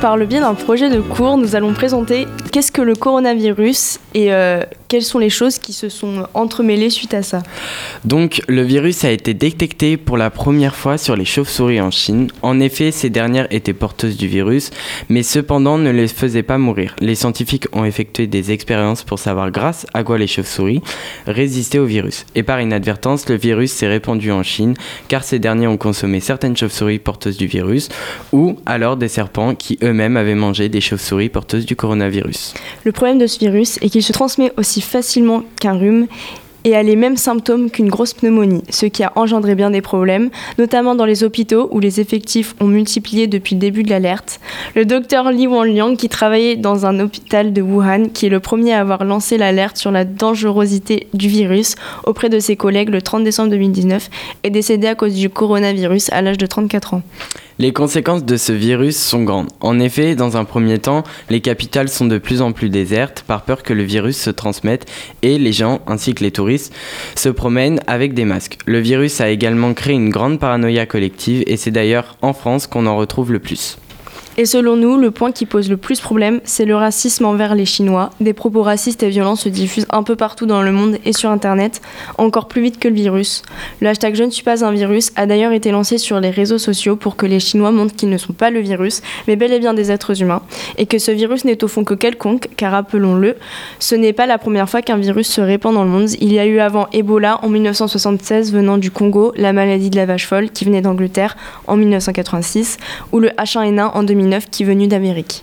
par le biais d'un projet de cours, nous allons présenter qu'est-ce que le coronavirus et euh, quelles sont les choses qui se sont entremêlées suite à ça. Donc, le virus a été détecté pour la première fois sur les chauves-souris en Chine. En effet, ces dernières étaient porteuses du virus, mais cependant ne les faisaient pas mourir. Les scientifiques ont effectué des expériences pour savoir grâce à quoi les chauves-souris résistaient au virus. Et par inadvertance, le virus s'est répandu en Chine, car ces derniers ont consommé certaines chauves-souris porteuses du virus, ou alors des serpents qui eux-mêmes avaient mangé des chauves-souris porteuses du coronavirus. Le problème de ce virus est qu'il se transmet aussi facilement qu'un rhume et a les mêmes symptômes qu'une grosse pneumonie, ce qui a engendré bien des problèmes, notamment dans les hôpitaux où les effectifs ont multiplié depuis le début de l'alerte. Le docteur Li Wanliang, qui travaillait dans un hôpital de Wuhan, qui est le premier à avoir lancé l'alerte sur la dangerosité du virus auprès de ses collègues le 30 décembre 2019, est décédé à cause du coronavirus à l'âge de 34 ans. Les conséquences de ce virus sont grandes. En effet, dans un premier temps, les capitales sont de plus en plus désertes par peur que le virus se transmette et les gens, ainsi que les touristes, se promènent avec des masques. Le virus a également créé une grande paranoïa collective et c'est d'ailleurs en France qu'on en retrouve le plus. Et selon nous, le point qui pose le plus problème, c'est le racisme envers les Chinois. Des propos racistes et violents se diffusent un peu partout dans le monde et sur Internet, encore plus vite que le virus. Le hashtag Je ne suis pas un virus a d'ailleurs été lancé sur les réseaux sociaux pour que les Chinois montrent qu'ils ne sont pas le virus, mais bel et bien des êtres humains, et que ce virus n'est au fond que quelconque, car rappelons-le, ce n'est pas la première fois qu'un virus se répand dans le monde. Il y a eu avant Ebola en 1976 venant du Congo, la maladie de la vache folle qui venait d'Angleterre en 1986, ou le H1N1 en 2009 qui est venu d'Amérique.